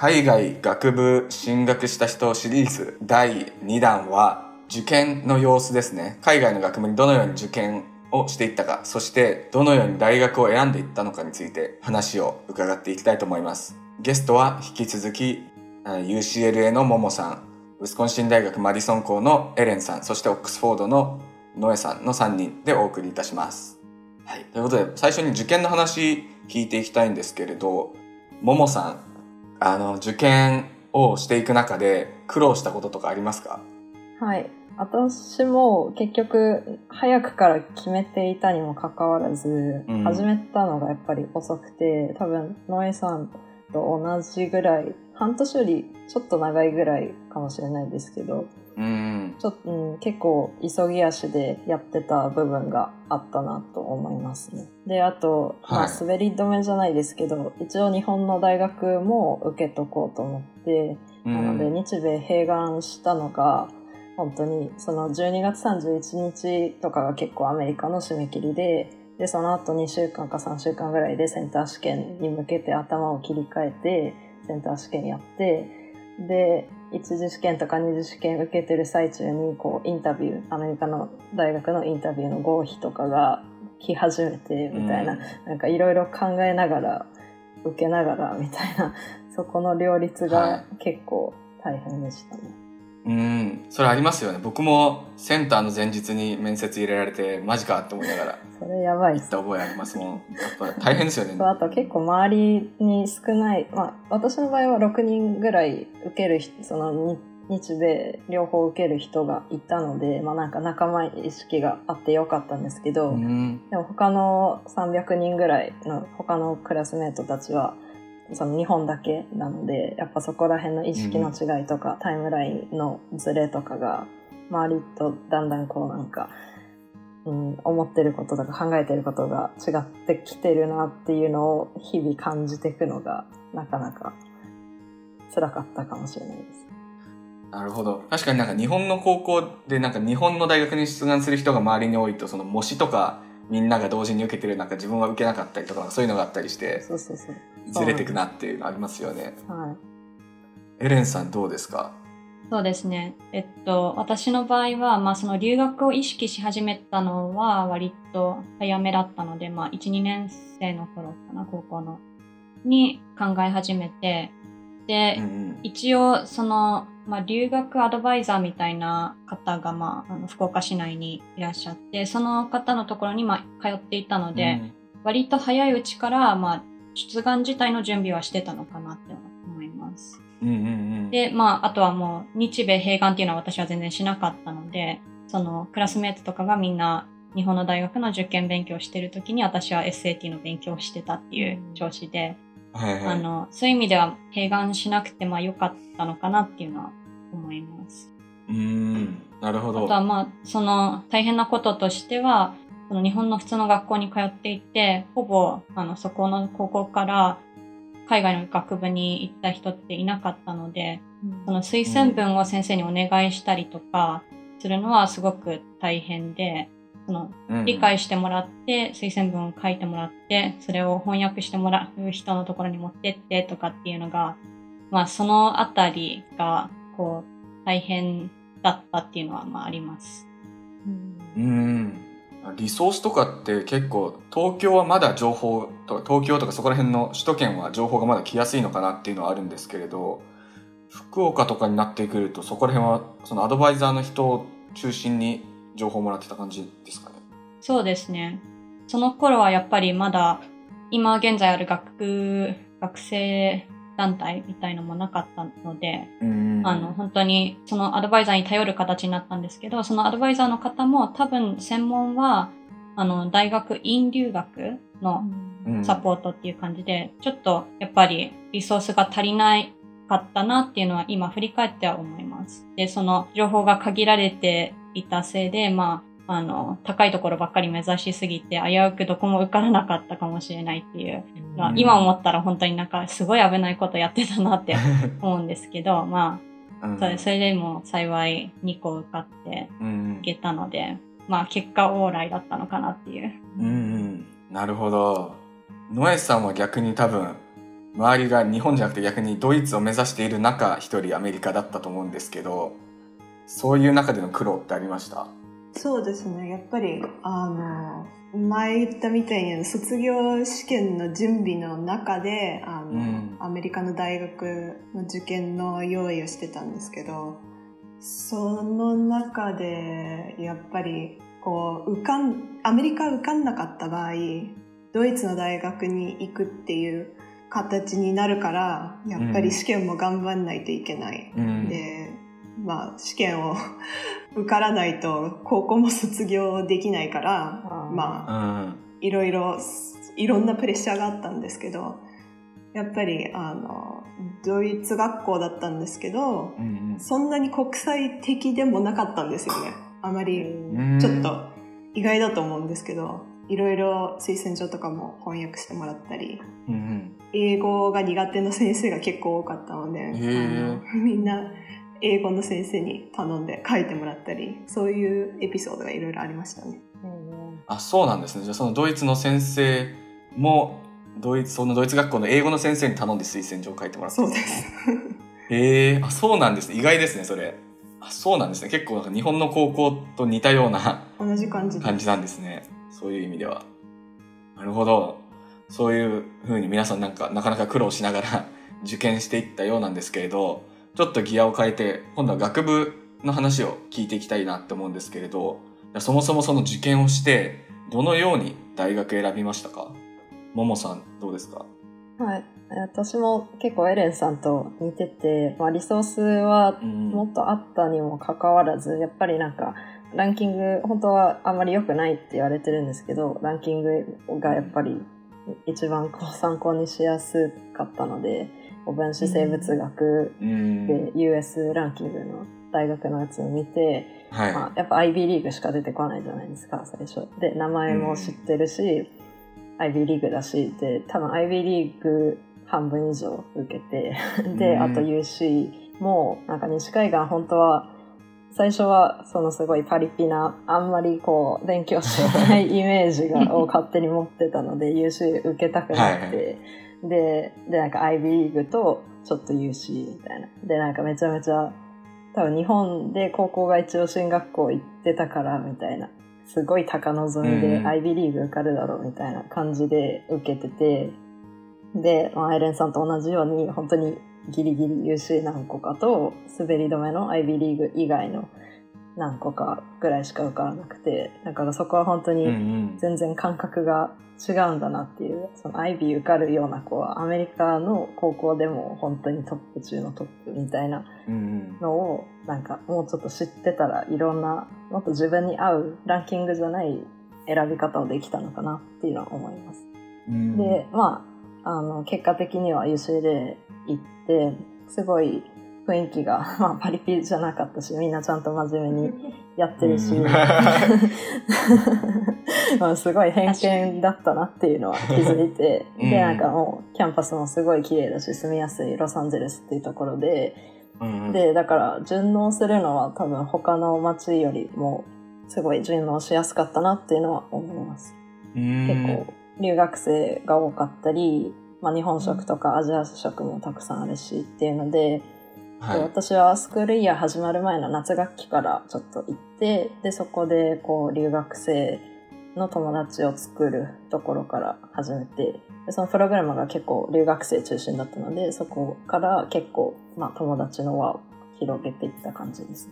海外学部進学した人シリーズ第2弾は受験の様子ですね。海外の学部にどのように受験をしていったか、そしてどのように大学を選んでいったのかについて話を伺っていきたいと思います。ゲストは引き続き UCLA のももさん、ウィスコンシン大学マディソン校のエレンさん、そしてオックスフォードのノエさんの3人でお送りいたします。はい。ということで、最初に受験の話聞いていきたいんですけれど、ももさん、あの、受験をしていく中で苦労したこととかありますか？はい。私も結局早くから決めていたにもかかわらず、うん始めたのがやっぱり遅くて、多分ノエさんと同じぐらい、半年よりちょっと長いぐらいかもしれないですけど、うん。ちょっと、うん、結構急ぎ足でやってた部分があったなと思いますね。で、あと、まはいあ、滑り止めじゃないですけど、一応日本の大学も受けとこうと思って、うなのでん。日米併願したのが、本当にその12月31日とかが結構アメリカの締め切りで、で、その後2週間か3週間ぐらいでセンター試験に向けて頭を切り替えて、センター試験やって、で、一次試験とか二次試験受けてる最中に、こう、インタビュー、アメリカの大学のインタビューの合否とかが来始めて、みたいな、うんなんかいろいろ考えながら、受けながら、みたいな、そこの両立はいが結構大変でしたね。うん。それありますよね。僕もセンターの前日に面接入れられて、マジかって思いながらそれやばい。行った覚えありますもん。やっぱ大変ですよね。あと結構周りに少ない、まあ私の場合は6人ぐらい受ける人、そのに日米両方受ける人がいたので、まあなんか仲間意識があってよかったんですけど、うん。でも他の300人ぐらいの他のクラスメートたちは、その日本だけなので、やっぱそこら辺の意識の違いとか、タイムラインのズレとかが、周りとだんだんこうなんか、うん、思ってることとか考えてることが違ってきてるなっていうのを日々感じていくのが、なかなか辛かったかもしれないです。なるほど。確かになんか日本の高校でなんか日本の大学に出願する人が周りに多いと、その模試とかみんなが同時に受けてるなんか自分は受けなかったりとかそういうのがあったりして、そうそうそう。ずれてくなっていうのありますよね。はい。エレンさんどうですか？そうですね。えっと、私の場合は、まあ、その留学を意識し始めたのは割と早めだったので、まあ、1、2年生の頃かな、高校の、に考え始めて、で、うんうん。一応、その、まあ、留学アドバイザーみたいな方が、まあ、あの福岡市内にいらっしゃって、その方のところに、まあ、通っていたので、割と早いうちから、まあ、出願自体の準備はしてたのかなって思います。うんうんうん。で、まあ、あとはもう、日米併願っていうのは私は全然しなかったので、その、クラスメートとかがみんな、日本の大学の受験勉強してるときに、私は SAT の勉強をしてたっていう調子で、はいはい。あの、そういう意味では、併願しなくて、まあ、良かったのかなっていうのは思います。うーん。なるほど。あとは、まあ、その、大変なこととしては、その日本の普通の学校に通っていて、ほぼ、あの、そこの高校から、海外の学部に行った人っていなかったので、その推薦文を先生にお願いしたりとかするのはすごく大変で、そのうん理解してもらって、推薦文を書いてもらって、それを翻訳してもらう人のところに持ってってとかっていうのが、まあそのあたりが、こう、大変だったっていうのはまああります。うん。リソースとかって結構東京はまだ情報とか東京とかそこら辺の首都圏は情報がまだ来やすいのかなっていうのはあるんですけれど福岡とかになってくるとそこら辺はそのアドバイザーの人を中心に情報をもらってた感じですかね？そうですね。その頃はやっぱりまだ、今現在ある学、学生団体みたいのもなかったので、うんあの、本当にそのアドバイザーに頼る形になったんですけど、そのアドバイザーの方も多分専門は、あの、大学院留学のうんサポートっていう感じで、ちょっとやっぱりリソースが足りないかったなっていうのは今振り返っては思います。で、その情報が限られていたせいで、まあ、あの、高いところばっかり目指しすぎて、危うくどこも受からなかったかもしれないっていう。のは、うん。今思ったら本当になんかすごい危ないことやってたなって 思うんですけど、まうん。あ、それそれでも幸い2個受かってうん。いけたので、まあ結果オーライだったのかなっていう。うんうん。なるほど。ノエさんは逆に多分周りが日本じゃなくて逆にドイツを目指している中一人アメリカだったと思うんですけどそういう中での苦労ってありました？そうですね。やっぱり、あの、前言ったみたいに卒業試験の準備の中で、あの、うんアメリカの大学の受験の用意をしてたんですけど、その中で、やっぱり、こう、受かん、アメリカ受かんなかった場合、ドイツの大学に行くっていう形になるから、やっぱり試験も頑張んないといけない。うんで、まあ、試験を受からないと高校も卒業できないからまあうん。いろいろいろんなプレッシャーがあったんですけどやっぱりあのドイツ学校だったんですけどうんそんなに国際的でもなかったんですよね。あまりうん。ちょっと意外だと思うんですけどいろいろ推薦状とかも翻訳してもらったりうんうん。英語が苦手な先生が結構多かったので、ー。あのみんな英語の先生に頼んで書いてもらったりそういうエピソードがいろいろありましたね。うんあそうなんですね。じゃあそのドイツの先生もドイツそのドイツ学校の英語の先生に頼んで推薦状を書いてもらったそうです。へえ。あそうなんですね。意外ですねそれ。あそうなんですね。結構なんか日本の高校と似たような同じ感じで感じなんですね。そういう意味では。なるほど。そういうふうに皆さんなんかなかなか苦労しながら受験していったようなんですけれどちょっとギアを変えて今度は学部の話を聞いていきたいなって思うんですけれどそもそもその受験をしてどのように大学選びましたか？ももさんどうですか？はい。私も結構エレンさんと似てて、まあ、リソースはうん。もっとあったにもかかわらず、やっぱりなんか、ランキング、本当はあんまり良くないって言われてるんですけど、ランキングがやっぱり一番こう参考にしやすかったので、こう分子生物学うん。で US ランキングの大学のやつを見て、はい、まあ、やっぱ IB リーグしか出てこないじゃないですか、最初。で、名前も知ってるし、IB リーグだし、で、多分 IB リーグ半分以上受けて、で、うん。あと UC も、なんか西海岸本当は、最初はそのすごいパリピな、あんまりこう、勉強してないイメージがを勝手に持ってたので、UC 受けたくなくて、で、で、なんか IB リーグとちょっと UC みたいな。で、なんかめちゃめちゃ、多分日本で高校が一応進学校行ってたからみたいな。すごい高望みでうん IB リーグ受かるだろうみたいな感じで受けてて、で、まあアイレンさんと同じように本当にギリギリ UC 何個かと滑り止めの IB リーグ以外の何個かぐらいしか受からなくて、だからそこは本当にうんうん。全然感覚が違うんだなっていう、その IB 受かるような子はアメリカの高校でも本当にトップ中のトップみたいなうんうん。のをなんかもうちょっと知ってたらいろんなもっと自分に合うランキングじゃない選び方をできたのかなっていうのは思います。うん。で、まあ、あの、結果的には UCLA 行って、すごい雰囲気が、まあ、パリピじゃなかったし、みんなちゃんと真面目にやってるし、うん。まあすごい偏見だったなっていうのは気づいて、うん。で、なんかもう、キャンパスもすごい綺麗だし、住みやすいロサンゼルスっていうところで、で、だから順応するのは多分他の街よりもすごい順応しやすかったなっていうのは思います。うん。結構留学生が多かったり、まあ、日本食とかアジア食もたくさんあるしっていうので、はい。私はスクールイヤー始まる前の夏学期からちょっと行ってでそこでこう留学生の友達を作るところから始めてでそのプログラムが結構留学生中心だったのでそこから結構、まあ、友達の輪を広げていった感じです。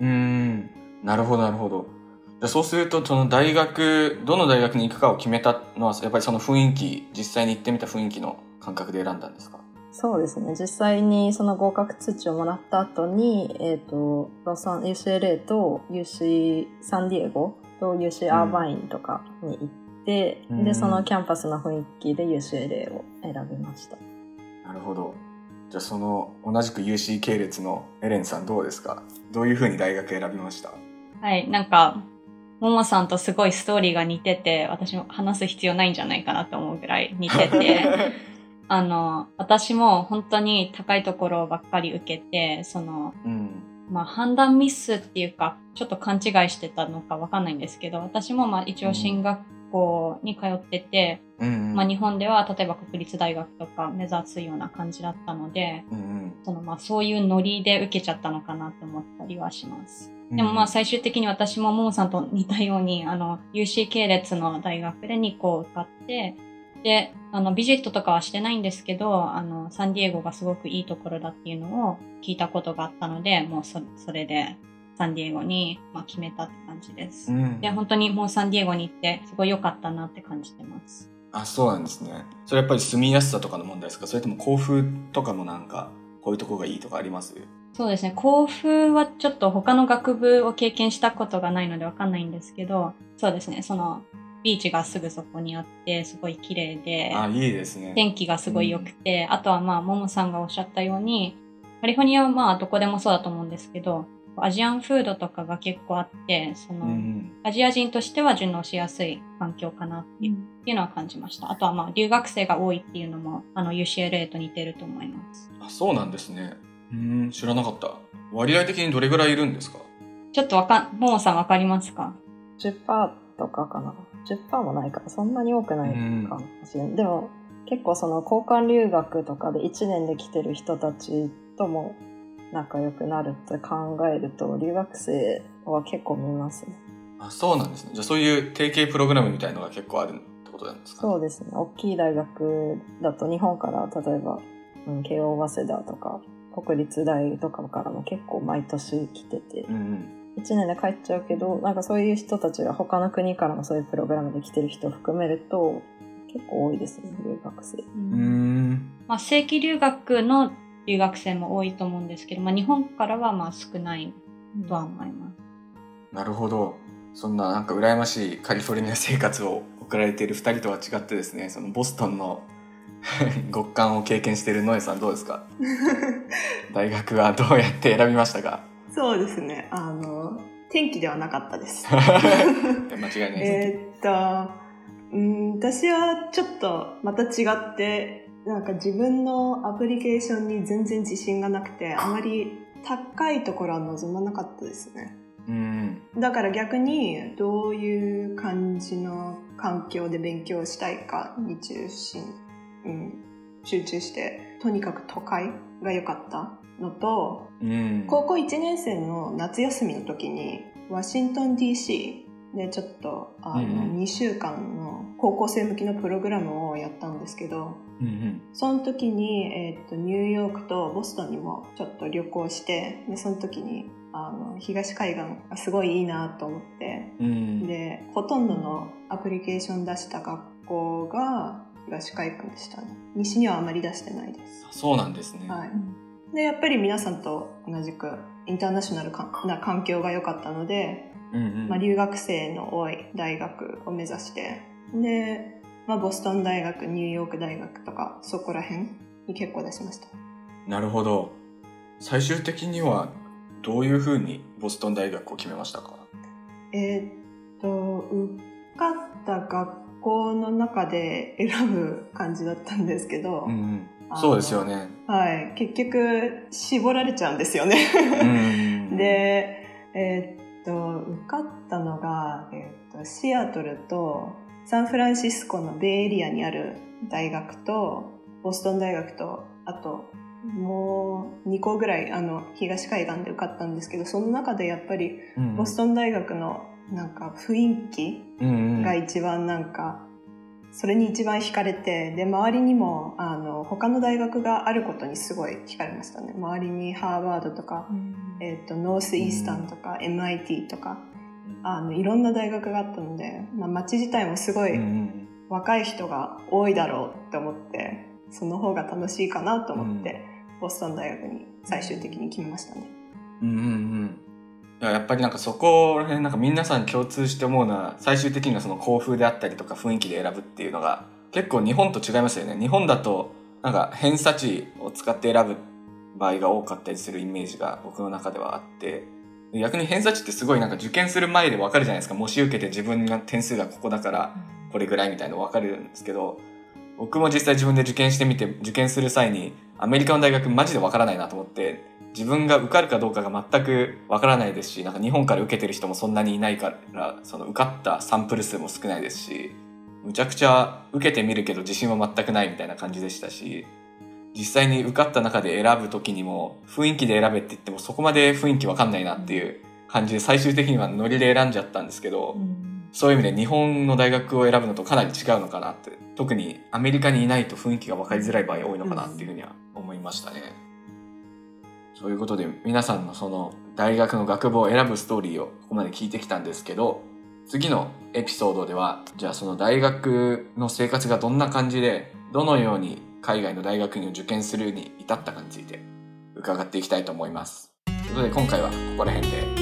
うーん。なるほどなるほど。でそうするとその大学どの大学に行くかを決めたのはやっぱりその雰囲気実際に行ってみた雰囲気の感覚で選んだんですか？そうですね。実際にその合格通知をもらった後に、えっ、と、ロサン、UCLA と UC サンディエゴと UC アーバインとかに行って、うん。で、そのキャンパスの雰囲気で UCLA を選びました。なるほど。じゃあその同じく UC 系列のエレンさんどうですか？どういうふうに大学選びました？はい、なんか、ももさんとすごいストーリーが似てて、私も話す必要ないんじゃないかなと思うぐらい似てて、あの、私も本当に高いところばっかり受けて、その、うん。まあ判断ミスっていうか、ちょっと勘違いしてたのかわかんないんですけど、私もまあ一応進学校に通ってて、うんうん。まあ、日本では例えば国立大学とか目指すような感じだったので、うんうん。そのまあそういうノリで受けちゃったのかなって思ったりはします。でもまあ最終的に私もももさんと似たように、あの、UC 系列の大学で2校受かって、で、あの、ビジットとかはしてないんですけど、あの、サンディエゴがすごくいいところだっていうのを聞いたことがあったので、もうそそれでサンディエゴに、まあ、決めたって感じです。うん。で、本当にもうサンディエゴに行って、すごい良かったなって感じてます。あそうなんですね。それやっぱり住みやすさとかの問題ですか？それとも校風とかもなんかこういうとこがいいとかあります？そうですね。甲府はちょっと他の学部を経験したことがないのでわかんないんですけど、そうですね。その、ビーチがすぐそこにあって、すごい綺麗で、あいいですね天気がすごい良くて、あとはまあ、ももさんがおっしゃったように、カリフォルニアはまあ、どこでもそうだと思うんですけど、アジアンフードとかが結構あって、その、うんアジア人としては順応しやすい環境かなっていう,、っていうのは感じました。あとはまあ、留学生が多いっていうのも、あの、UCLA と似てると思います。あそうなんですねうん知らなかった割合的にどれぐらいいるんですか？ちょっとわかん、ももさんわかりますか？10%とかかな。10%もないから、そんなに多くないかもしれない。でも、結構その交換留学とかで1年で来てる人たちとも仲良くなるって考えると、留学生は結構見ますね。あそうなんですねじゃあそういう提携プログラムみたいのが結構あるってことなんですか？そうですね。大きい大学だと日本から例えば、うん、慶応早稲田とか国立大とかからも結構毎年来てて。う、ん1年で帰っちゃうけど、なんかそういう人たちが他の国からもそういうプログラムで来てる人を含めると結構多いですね、留学生。うん。うん。まあ、正規留学の留学生も多いと思うんですけど、まあ、日本からはまあ少ないとは思います。なるほど。そんななんか羨ましいカリフォルニア生活を送られている2人とは違ってですねそのボストンの 極寒を経験しているノエさんどうですか？大学はどうやって選びましたか？そうですね。あの、天気ではなかったです。間違いないえーっと、うん、私はちょっとまた違って、なんか自分のアプリケーションに全然自信がなくて、あまり高いところは望まなかったですね。うんだから逆にどういう感じの環境で勉強したいかに中心、うん、集中して、とにかく都会が良かったのと、うん。高校1年生の夏休みの時にワシントン DC でちょっとあの、うんうん。2週間の高校生向きのプログラムをやったんですけどうんうん。その時に、えー、とニューヨークとボストンにもちょっと旅行してでその時にあの東海岸がすごいいいなと思ってうん。でほとんどのアプリケーション出した学校が東海岸でしたね。西にはあまり出してないです。そうなんですね、はい。でやっぱり皆さんと同じくインターナショナルかな環境が良かったので、うんうん。まあ、留学生の多い大学を目指してで、まあ、ボストン大学ニューヨーク大学とかそこら辺に結構出しました。なるほど。最終的にはどういうふうにボストン大学を決めましたか？えーっと受かった学校の中で選ぶ感じだったんですけど、うんそうですよね。はい、結局絞られちゃうんですよね。で、えーっと、受かったのが、えーっと、シアトルとサンフランシスコのベイエリアにある大学と、ボストン大学と、あと、もう2校ぐらい、あの、東海岸で受かったんですけど、その中でやっぱり、うんボストン大学のなんか雰囲気うんうん。が一番なんか、それに一番惹かれて、で、周りにも、あの、他の大学があることにすごい惹かれましたね。周りにハーバードとか、えっとノースイースタンとか MIT とかあのいろんな大学があったので、まあ、街自体もすごいうんうん。若い人が多いだろうって思ってその方が楽しいかなと思って、ボストン大学に最終的に決めましたね。うんうんうん。やっぱりなんかそこら辺なんか皆さん共通して思うのは最終的にはその校風であったりとか雰囲気で選ぶっていうのが結構日本と違いますよね。日本だとなんか偏差値を使って選ぶ場合が多かったりするイメージが僕の中ではあって逆に偏差値ってすごいなんか受験する前でわかるじゃないですか。模試受けて自分が点数がここだからこれぐらいみたいなの分かるんですけど僕も実際自分で受験してみて受験する際にアメリカの大学マジで分からないなと思って自分が受かるかどうかが全く分からないですしなんか日本から受けてる人もそんなにいないからその受かったサンプル数も少ないですしむちゃくちゃ受けてみるけど自信は全くないみたいな感じでしたし、実際に受かった中で選ぶ時にも雰囲気で選べって言ってもそこまで雰囲気わかんないなっていう感じで最終的にはノリで選んじゃったんですけど、そういう意味で日本の大学を選ぶのとかなり違うのかなって特にアメリカにいないと雰囲気が分かりづらい場合多いのかなっていうふうには思いましたね。そういうことで皆さんのその大学の学部を選ぶストーリーをここまで聞いてきたんですけど次のエピソードではじゃあその大学の生活がどんな感じでどのように海外の大学に受験するに至ったかについて伺っていきたいと思います。ということで今回はここら辺で